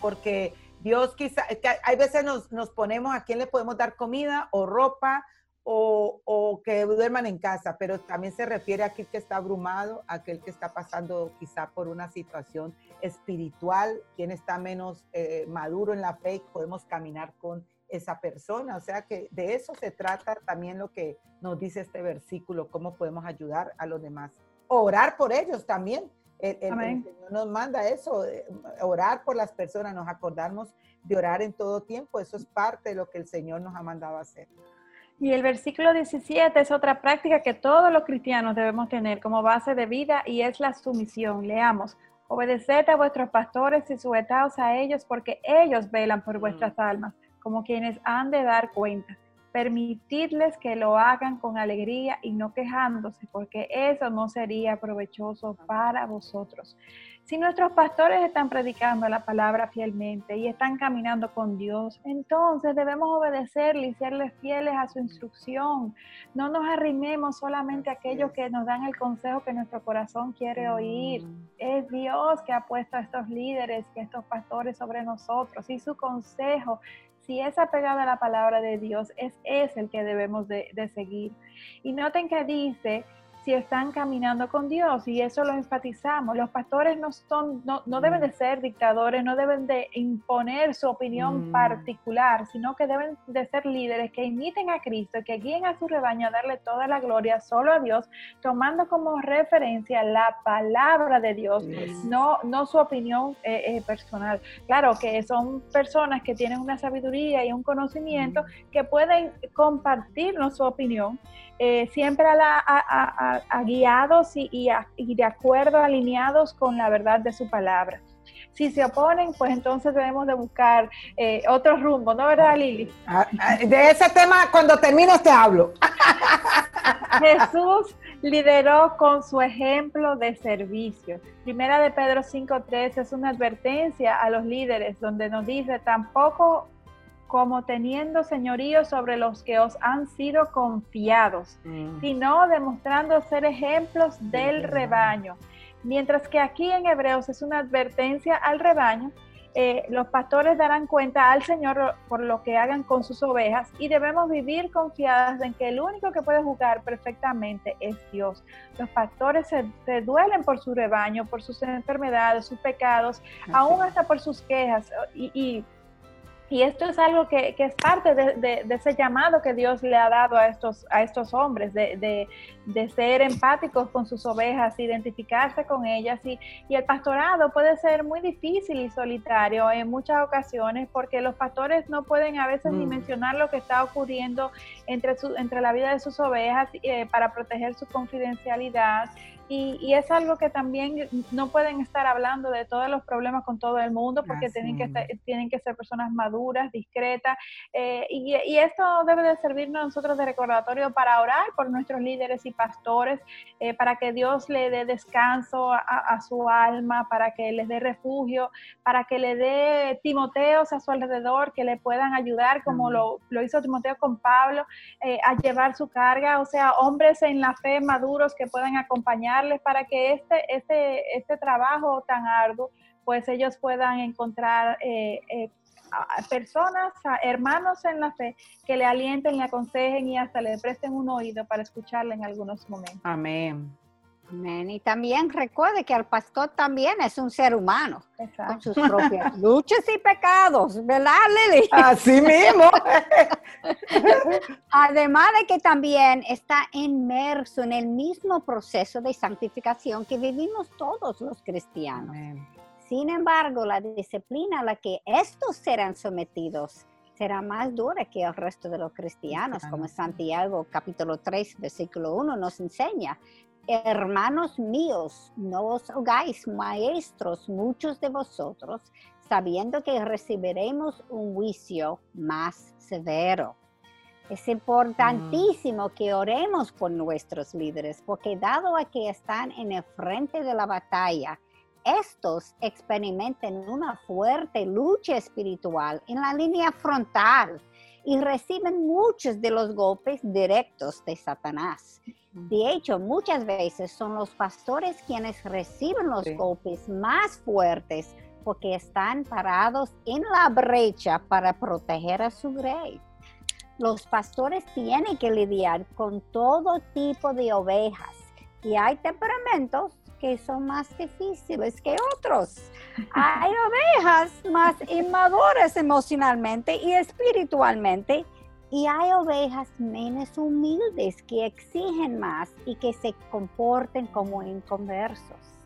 Porque Dios quizá, hay veces nos, nos, ponemos a quién le podemos dar comida o ropa o, o, que duerman en casa, pero también se refiere a aquel que está abrumado, a aquel que está pasando quizá por una situación espiritual, quien está menos eh, maduro en la fe, podemos caminar con esa persona. O sea que de eso se trata también lo que nos dice este versículo, cómo podemos ayudar a los demás. Orar por ellos también. El, Señor nos manda eso, orar por las personas, nos acordamos de orar en todo tiempo. Eso es parte de lo que el Señor nos ha mandado hacer. Y el versículo 17 es otra práctica que todos los cristianos debemos tener como base de vida y es la sumisión. Leamos, obedeced a vuestros pastores y sujetaos a ellos porque ellos velan por vuestras almas como quienes han de dar cuenta. Permitidles que lo hagan con alegría y no quejándose, porque eso no sería provechoso para vosotros. Si nuestros pastores están predicando la palabra fielmente y están caminando con Dios, entonces debemos obedecerle y serles fieles a su instrucción. No nos arrimemos solamente a aquellos que nos dan el consejo que nuestro corazón quiere oír. Mm. Es Dios que ha puesto a estos líderes y a estos pastores sobre nosotros y su consejo si es apegado a la palabra de Dios, es, es el que debemos de, de seguir. Y noten que dice si están caminando con Dios y eso lo enfatizamos. Los pastores no, son, no, no deben de mm. ser dictadores, no deben de imponer su opinión mm. particular, sino que deben de ser líderes que imiten a Cristo y que guíen a su rebaño a darle toda la gloria solo a Dios, tomando como referencia la palabra de Dios, no, no su opinión eh, eh, personal. Claro que son personas que tienen una sabiduría y un conocimiento mm. que pueden compartirnos su opinión, eh, siempre a, guiados y, de acuerdo, alineados con la verdad de su palabra. Si se oponen, pues entonces debemos de buscar eh, otro rumbo, ¿no verdad, Lili? Ah, ah, de ese tema, cuando termine te hablo. [LAUGHS] Jesús lideró con su ejemplo de servicio. Primera de Pedro 5.3 es una advertencia a los líderes donde nos dice, tampoco como teniendo señorío sobre los que os han sido confiados, mm. sino demostrando ser ejemplos del rebaño. Mientras que aquí en Hebreos es una advertencia al rebaño, eh, los pastores darán cuenta al Señor por lo que hagan con sus ovejas y debemos vivir confiadas en que el único que puede jugar perfectamente es Dios. Los pastores se, duelen por su rebaño, por sus enfermedades, sus pecados, aún hasta por sus quejas y y esto es algo que, es parte de, ese llamado que Dios le ha dado a estos, a estos hombres, de, ser empáticos con sus ovejas, identificarse con ellas. Y, el pastorado puede ser muy difícil y solitario en muchas ocasiones porque los pastores no pueden a veces ni mm. mencionar lo que está ocurriendo entre, su, entre la vida de sus ovejas eh, para proteger su confidencialidad. Y, es algo que también no pueden estar hablando de todos los problemas con todo el mundo porque tienen que, tienen que ser personas maduras, discretas. Eh, y, esto debe de servirnos a nosotros de recordatorio para orar por nuestros líderes y pastores, eh, para que Dios le dé descanso a, su alma, para que les dé refugio, para que le dé Timoteos a su alrededor que le puedan ayudar, como lo, lo, hizo Timoteo con Pablo, eh, a llevar su carga. O sea, hombres en la fe maduros que puedan acompañar para que este, este, este trabajo tan arduo, pues ellos puedan encontrar eh, eh, personas, hermanos en la fe, que le alienten, le aconsejen y hasta le presten un oído para escucharle en algunos momentos. Amén. Y también recuerde que el pastor también es un ser humano con sus propias [LAUGHS] luchas y pecados, ¿verdad, Lili? Así mismo. [LAUGHS] Además de que también está inmerso en el mismo proceso de santificación que vivimos todos los cristianos. Sin embargo, la disciplina a la que estos serán sometidos será más dura que el resto de los cristianos, como Santiago capítulo 3, versículo 1 nos enseña. Hermanos míos, no os hagáis maestros muchos de vosotros, sabiendo que recibiremos un juicio más severo. Es importantísimo que oremos por nuestros líderes, porque dado a que están en el frente de la batalla, estos experimentan una fuerte lucha espiritual en la línea frontal y reciben muchos de los golpes directos de Satanás. De hecho, muchas veces son los pastores quienes reciben los golpes más fuertes porque están parados en la brecha para proteger a su grey. Los pastores tienen que lidiar con todo tipo de ovejas y hay temperamentos que son más difíciles que otros. Hay ovejas más inmaduras emocionalmente y espiritualmente y hay ovejas menos humildes que exigen más y que se comporten como inconversos.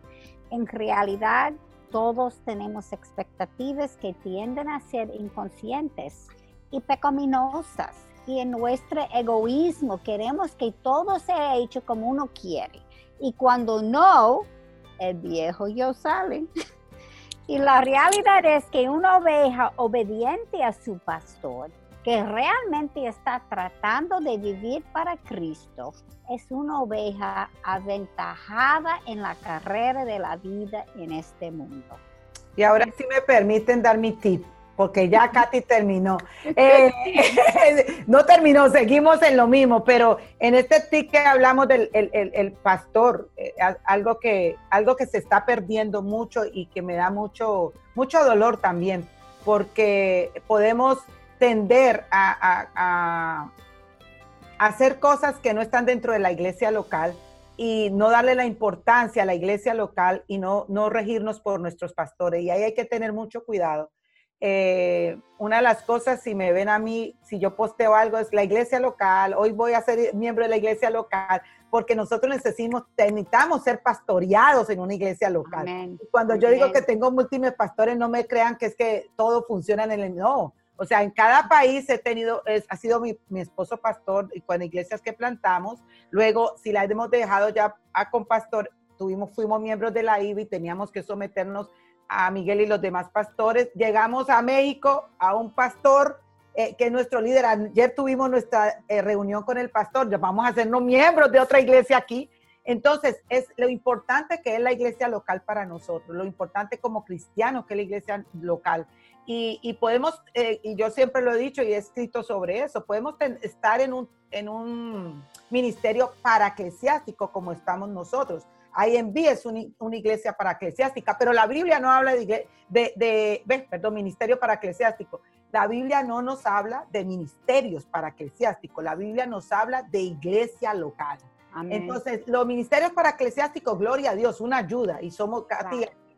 En realidad, todos tenemos expectativas que tienden a ser inconscientes y pecaminosas. Y en nuestro egoísmo queremos que todo sea hecho como uno quiere. Y cuando no, el viejo yo sale. [LAUGHS] Y la realidad es que una oveja obediente a su pastor que realmente está tratando de vivir para Cristo, es una oveja aventajada en la carrera de la vida en este mundo. Y ahora si me permiten dar mi tip, porque ya [LAUGHS] Katy terminó. Eh, [LAUGHS] no terminó, seguimos en lo mismo, pero en este que hablamos del el, pastor, eh, algo, que, algo que se está perdiendo mucho y que me da mucho, mucho dolor también, porque podemos tender a, hacer cosas que no están dentro de la iglesia local y no darle la importancia a la iglesia local y no, no regirnos por nuestros pastores. Y ahí hay que tener mucho cuidado. Eh, una de las cosas, si me ven a mí, si yo posteo algo, es la iglesia local, hoy voy a ser miembro de la iglesia local, porque nosotros necesitamos, necesitamos ser pastoreados en una iglesia local. Cuando yo digo que tengo múltiples pastores, no me crean que es que todo funciona en el... No, o sea, en cada país he tenido, ha sido mi, esposo pastor y con iglesias que plantamos. Luego, si la hemos dejado ya a con pastor, tuvimos, fuimos miembros de la IBI, teníamos que someternos a Miguel y los demás pastores. Llegamos a México a un pastor eh, que es nuestro líder. Ayer tuvimos nuestra eh, reunión con el pastor, vamos a hacernos miembros de otra iglesia aquí. Entonces, es lo importante que es la iglesia local para nosotros, lo importante como cristianos que es la iglesia local. Y, podemos, eh, y yo siempre lo he dicho y he escrito sobre eso, podemos estar en un, en un ministerio como estamos nosotros. IMB es una iglesia para eclesiástica, pero la Biblia no habla de, de, de perdón, ministerio eclesiástico. La Biblia no nos habla de ministerios para eclesiásticos, la Biblia nos habla de iglesia local. Entonces, los ministerios para eclesiásticos, gloria a Dios, una ayuda, y somos,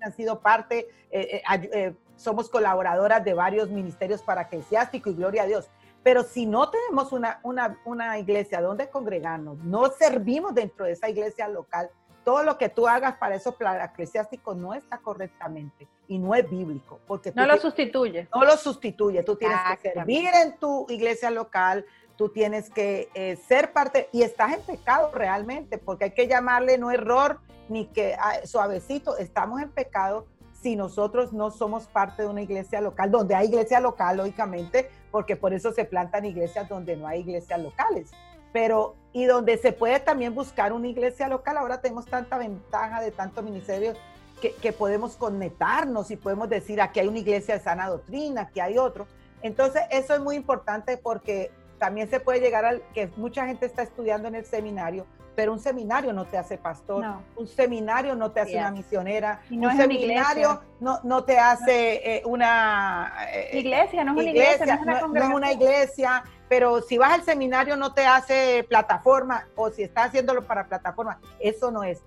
han sido parte, eh, eh, eh, somos colaboradoras de varios ministerios para eclesiásticos y gloria a Dios. Pero si no tenemos una, una, una iglesia donde congregarnos, no servimos dentro de esa iglesia local, todo lo que tú hagas para esos eclesiásticos no está correctamente y no es bíblico. Porque no lo sustituye. No lo sustituye. Tú tienes que servir en tu iglesia local, tú tienes que ser parte, y estás en pecado realmente, porque hay que llamarle no error, ni que ah, suavecito, estamos en pecado si nosotros no somos parte de una iglesia local, donde hay iglesia local, lógicamente, porque por eso se plantan iglesias donde no hay iglesias locales. Pero, y donde se puede también buscar una iglesia local, ahora tenemos tanta ventaja de tanto ministerio que, que podemos conectarnos y podemos decir, aquí hay una iglesia de sana doctrina, aquí hay otro. Entonces, eso es muy importante porque también se puede llegar al que mucha gente está estudiando en el seminario, pero un seminario no te hace pastor, un seminario no te hace una misionera, un seminario no, no, te hace eh, una eh, iglesia, no es una iglesia, no, es una, iglesia, pero si vas al seminario no te hace plataforma o si estás haciéndolo para plataforma, eso no es.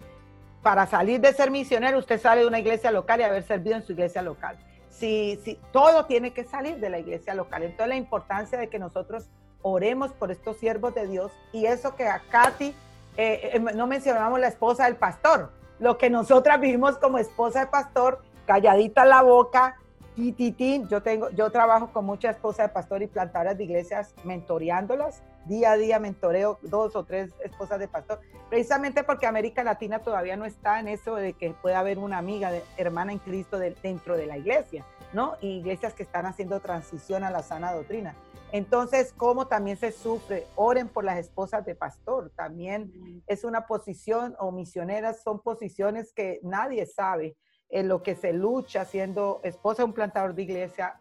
para salir de ser misionero, usted sale de una iglesia local y haber servido en su iglesia local. Si, si, todo tiene que salir de la iglesia local. Entonces la importancia de que nosotros oremos por estos siervos de Dios y eso que a Katy, eh, eh, no mencionamos la esposa del pastor, lo que nosotras vivimos como esposa de pastor, calladita la boca, tititín, yo tengo, yo trabajo con muchas esposas de pastor y plantadoras de iglesias mentoreándolas, día a día mentoreo dos o tres esposas de pastor, precisamente porque América Latina todavía no está en eso de que pueda haber una amiga, hermana en Cristo dentro de la iglesia, ¿no? Y iglesias que están haciendo transición a la sana doctrina. Entonces, ¿cómo también se sufre? Oren por las esposas de pastor. También es una posición, o misioneras son posiciones que nadie sabe en lo que se lucha siendo esposa de un plantador de iglesia,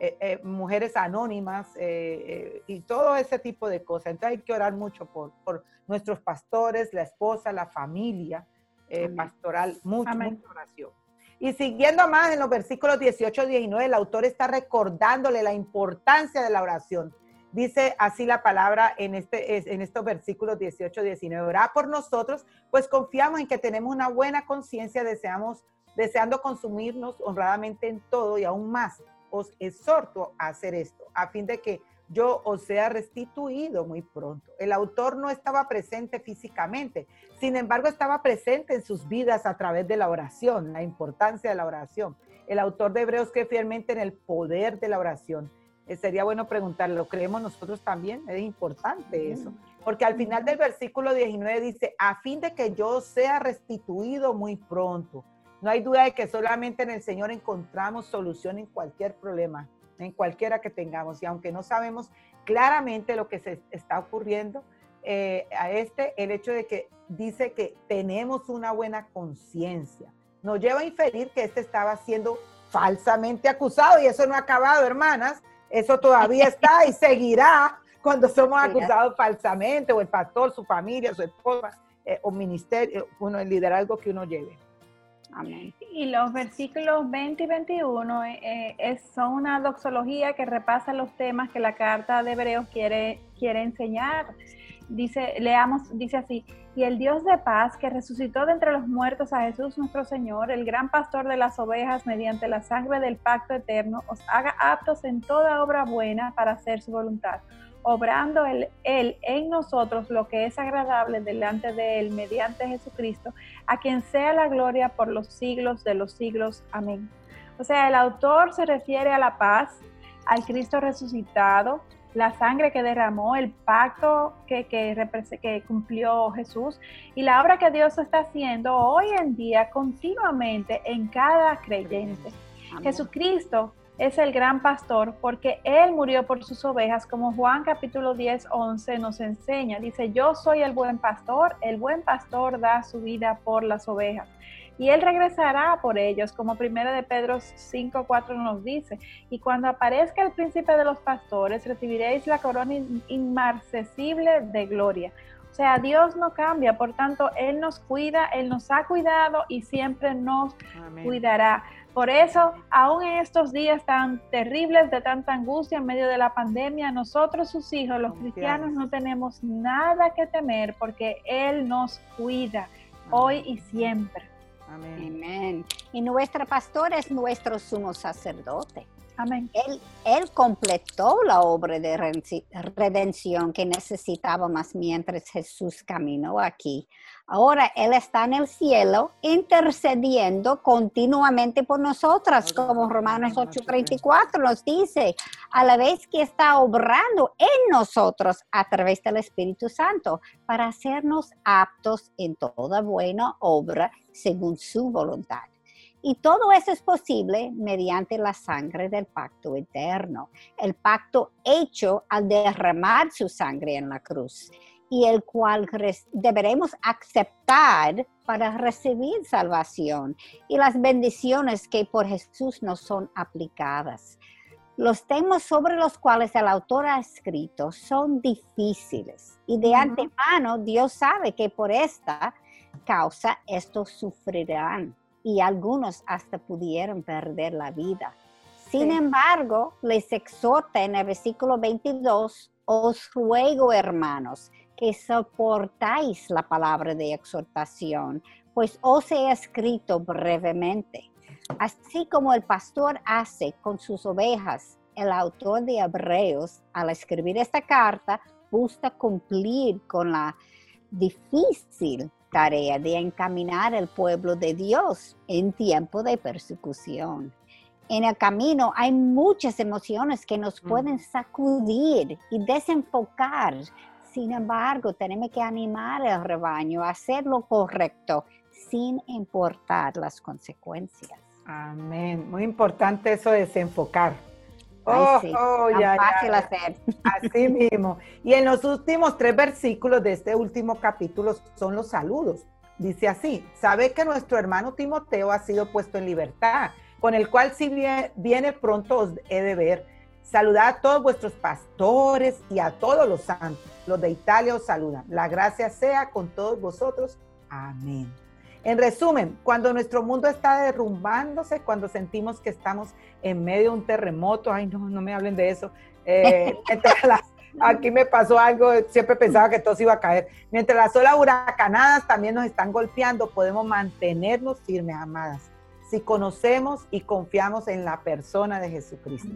eh, eh, mujeres anónimas eh, y todo ese tipo de cosas. Entonces hay que orar mucho por, por nuestros pastores, la esposa, la familia pastoral, mucho, mucha oración. Y siguiendo más en los versículos 18 y 19, el autor está recordándole la importancia de la oración. Dice así la palabra en, este, en estos versículos 18 y 19. Orá por nosotros, pues confiamos en que tenemos una buena conciencia, deseamos, deseando consumirnos honradamente en todo y aún más. Os exhorto a hacer esto, a fin de que yo os sea restituido muy pronto. El autor no estaba presente físicamente, sin embargo estaba presente en sus vidas a través de la oración, la importancia de la oración. El autor de Hebreos cree fielmente en el poder de la oración. Eh, sería bueno preguntarle, ¿lo creemos nosotros también? Es importante eso. Porque al final del versículo 19 dice, a fin de que yo sea restituido muy pronto. No hay duda de que solamente en el Señor encontramos solución en cualquier problema en cualquiera que tengamos. Y aunque no sabemos claramente lo que se está ocurriendo eh, a este, el hecho de que dice que tenemos una buena conciencia, nos lleva a inferir que este estaba siendo falsamente acusado y eso no ha acabado, hermanas. Eso todavía [LAUGHS] está y seguirá cuando somos acusados falsamente, o el pastor, su familia, su esposa, eh, o ministerio, uno, el liderazgo que uno lleve. Y los versículos 20 y 21 eh, eh, son una doxología que repasa los temas que la carta de Hebreos quiere, quiere enseñar. Dice, leamos, dice así, y el Dios de paz que resucitó de entre los muertos a Jesús nuestro Señor, el gran pastor de las ovejas, mediante la sangre del pacto eterno, os haga aptos en toda obra buena para hacer su voluntad obrando él, en nosotros lo que es agradable delante de Él mediante Jesucristo, a quien sea la gloria por los siglos de los siglos. Amén. O sea, el autor se refiere a la paz, al Cristo resucitado, la sangre que derramó, el pacto que, que, cumplió Jesús y la obra que Dios está haciendo hoy en día continuamente en cada creyente. Jesucristo es el gran pastor porque Él murió por sus ovejas, como Juan capítulo 10, 11 nos enseña. Dice, yo soy el buen pastor, el buen pastor da su vida por las ovejas. Y Él regresará por ellos, como primero de Pedro 5, 4 nos dice. Y cuando aparezca el príncipe de los pastores, recibiréis la corona inmarcesible de gloria. O sea, Dios no cambia, por tanto, Él nos cuida, Él nos ha cuidado y siempre nos cuidará. Por eso, aún en estos días tan terribles de tanta angustia en medio de la pandemia, nosotros sus hijos, los cristianos, no tenemos nada que temer porque Él nos cuida hoy y siempre. Amén. Y nuestra pastora es nuestro sumo sacerdote. Amén. Él, él completó la obra de redención que necesitábamos mientras Jesús caminó aquí. Ahora Él está en el cielo intercediendo continuamente por nosotras, como Romanos 8:34 nos dice, a la vez que está obrando en nosotros a través del Espíritu Santo para hacernos aptos en toda buena obra según su voluntad. Y todo eso es posible mediante la sangre del pacto eterno, el pacto hecho al derramar su sangre en la cruz y el cual deberemos aceptar para recibir salvación y las bendiciones que por Jesús nos son aplicadas. Los temas sobre los cuales el autor ha escrito son difíciles y de antemano Dios sabe que por esta causa estos sufrirán y algunos hasta pudieron perder la vida. Sin embargo, les exhorta en el versículo 22, os ruego hermanos, que soportáis la palabra de exhortación, pues os he escrito brevemente. Así como el pastor hace con sus ovejas, el autor de Hebreos, al escribir esta carta, busca cumplir con la difícil tarea de encaminar el pueblo de Dios en tiempo de persecución. En el camino hay muchas emociones que nos mm. pueden sacudir y desenfocar. Sin embargo, tenemos que animar al rebaño a hacer lo correcto sin importar las consecuencias. Amén. Muy importante eso de desenfocar. Oh, oh, ya, fácil hacer. Así [LAUGHS] mismo. Y en los últimos tres versículos de este último capítulo son los saludos. Dice así, sabe que nuestro hermano Timoteo ha sido puesto en libertad, con el cual si viene pronto os he de ver. Saludad a todos vuestros pastores y a todos los santos. Los de Italia os saludan. La gracia sea con todos vosotros. Amén. En resumen, cuando nuestro mundo está derrumbándose, cuando sentimos que estamos en medio de un terremoto, ay no, no me hablen de eso, eh, [LAUGHS] aquí me pasó algo, siempre pensaba que todo se iba a caer. Mientras las olas huracanadas también nos están golpeando, podemos mantenernos firmes, amadas, si conocemos y confiamos en la persona de Jesucristo.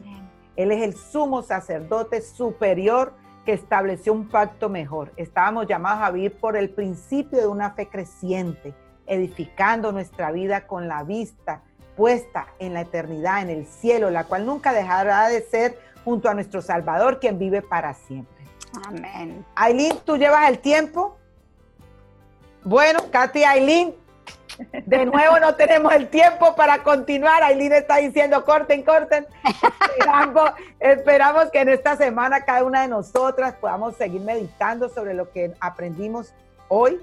Él es el sumo sacerdote superior que estableció un pacto mejor. Estábamos llamados a vivir por el principio de una fe creciente edificando nuestra vida con la vista puesta en la eternidad, en el cielo, la cual nunca dejará de ser junto a nuestro Salvador, quien vive para siempre. Amén. Aileen, ¿tú llevas el tiempo? Bueno, Katy Aileen, de nuevo no tenemos el tiempo para continuar. Aileen está diciendo, corten, corten. Esperamos, esperamos que en esta semana cada una de nosotras podamos seguir meditando sobre lo que aprendimos hoy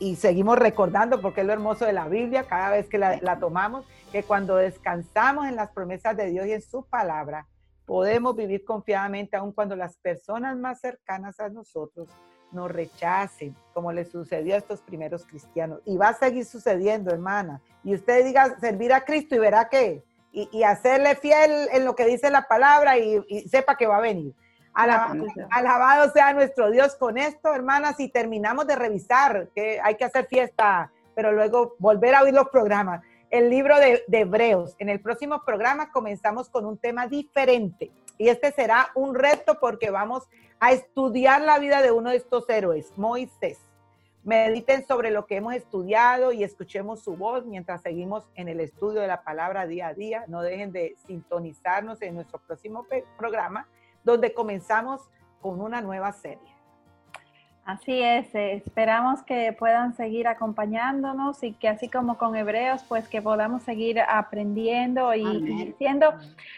y seguimos recordando, porque es lo hermoso de la Biblia, cada vez que la, tomamos, que cuando descansamos en las promesas de Dios y en su palabra, podemos vivir confiadamente aun cuando las personas más cercanas a nosotros nos rechacen, como le sucedió a estos primeros cristianos. Y va a seguir sucediendo, hermana. Y usted diga servir a Cristo y verá que, y, hacerle fiel en lo que dice la palabra y, y sepa que va a venir. Alabado, sea nuestro Dios con esto, hermanas, y terminamos de revisar, que hay que hacer fiesta, pero luego volver a oír los programas. El libro de, de Hebreos. En el próximo programa comenzamos con un tema diferente y este será un reto porque vamos a estudiar la vida de uno de estos héroes, Moisés. Mediten sobre lo que hemos estudiado y escuchemos su voz mientras seguimos en el estudio de la palabra día a día. No dejen de sintonizarnos en nuestro próximo programa donde comenzamos con una nueva serie. Así es, eh, esperamos que puedan seguir acompañándonos y que así como con Hebreos, pues que podamos seguir aprendiendo y, siendo,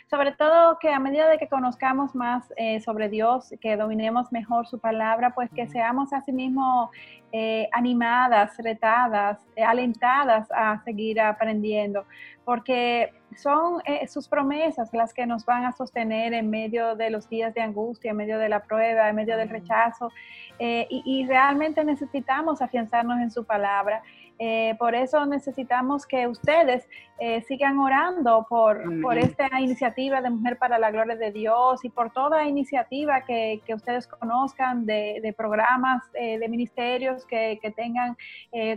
sobre todo que a medida de que conozcamos más eh, sobre Dios, que dominemos mejor su palabra, pues que seamos asimismo eh, animadas, retadas, alentadas a seguir aprendiendo, porque son eh, sus promesas las que nos van a sostener en medio de los días de angustia, en medio de la prueba, en medio del rechazo. Eh, y, realmente necesitamos afianzarnos en su palabra. Eh, por eso necesitamos que ustedes eh, sigan orando por, por, esta iniciativa de Mujer para la Gloria de Dios y por toda iniciativa que, que ustedes conozcan de, de programas, eh, de ministerios que, que tengan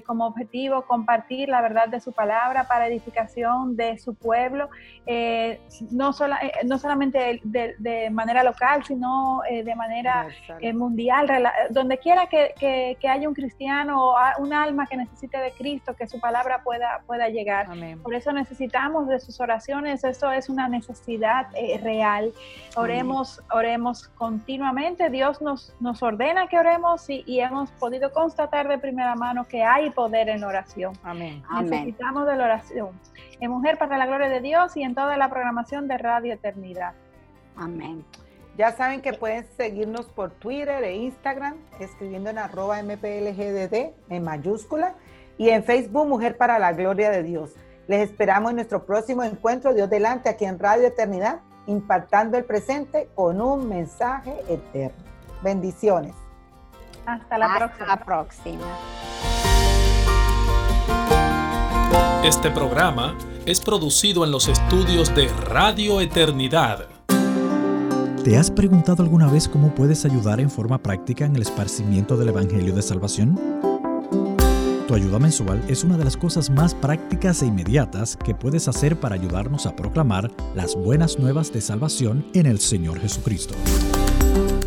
como objetivo compartir la verdad de su palabra para edificación de su pueblo, no, sola, no solamente de, de, manera local, sino de manera mundial, donde quiera que, que, haya un cristiano o un alma que necesite de Cristo, que su palabra pueda, pueda llegar. Por eso necesitamos de sus oraciones, eso es una necesidad eh, real. Oremos, oremos continuamente, Dios nos, nos ordena que oremos y, hemos podido constatar de primera mano que hay poder en oración. Amén. Necesitamos de la oración. En Mujer para la Gloria de Dios y en toda la programación de Radio Eternidad. Amén. Ya saben que pueden seguirnos por Twitter e Instagram escribiendo en arroba mplgdd en mayúscula y en Facebook Mujer para la Gloria de Dios. Les esperamos en nuestro próximo encuentro, Dios delante, aquí en Radio Eternidad, impactando el presente con un mensaje eterno. Bendiciones. Hasta la Hasta La próxima. Este programa es producido en los estudios de Radio Eternidad. ¿Te has preguntado alguna vez cómo puedes ayudar en forma práctica en el esparcimiento del Evangelio de Salvación? Tu ayuda mensual es una de las cosas más prácticas e inmediatas que puedes hacer para ayudarnos a proclamar las buenas nuevas de salvación en el Señor Jesucristo.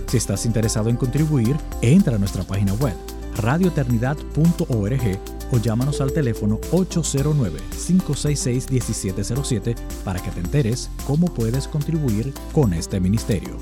Si estás interesado en contribuir, entra a nuestra página web radioeternidad.org o llámanos al teléfono 809-566-1707 para que te enteres cómo puedes contribuir con este ministerio.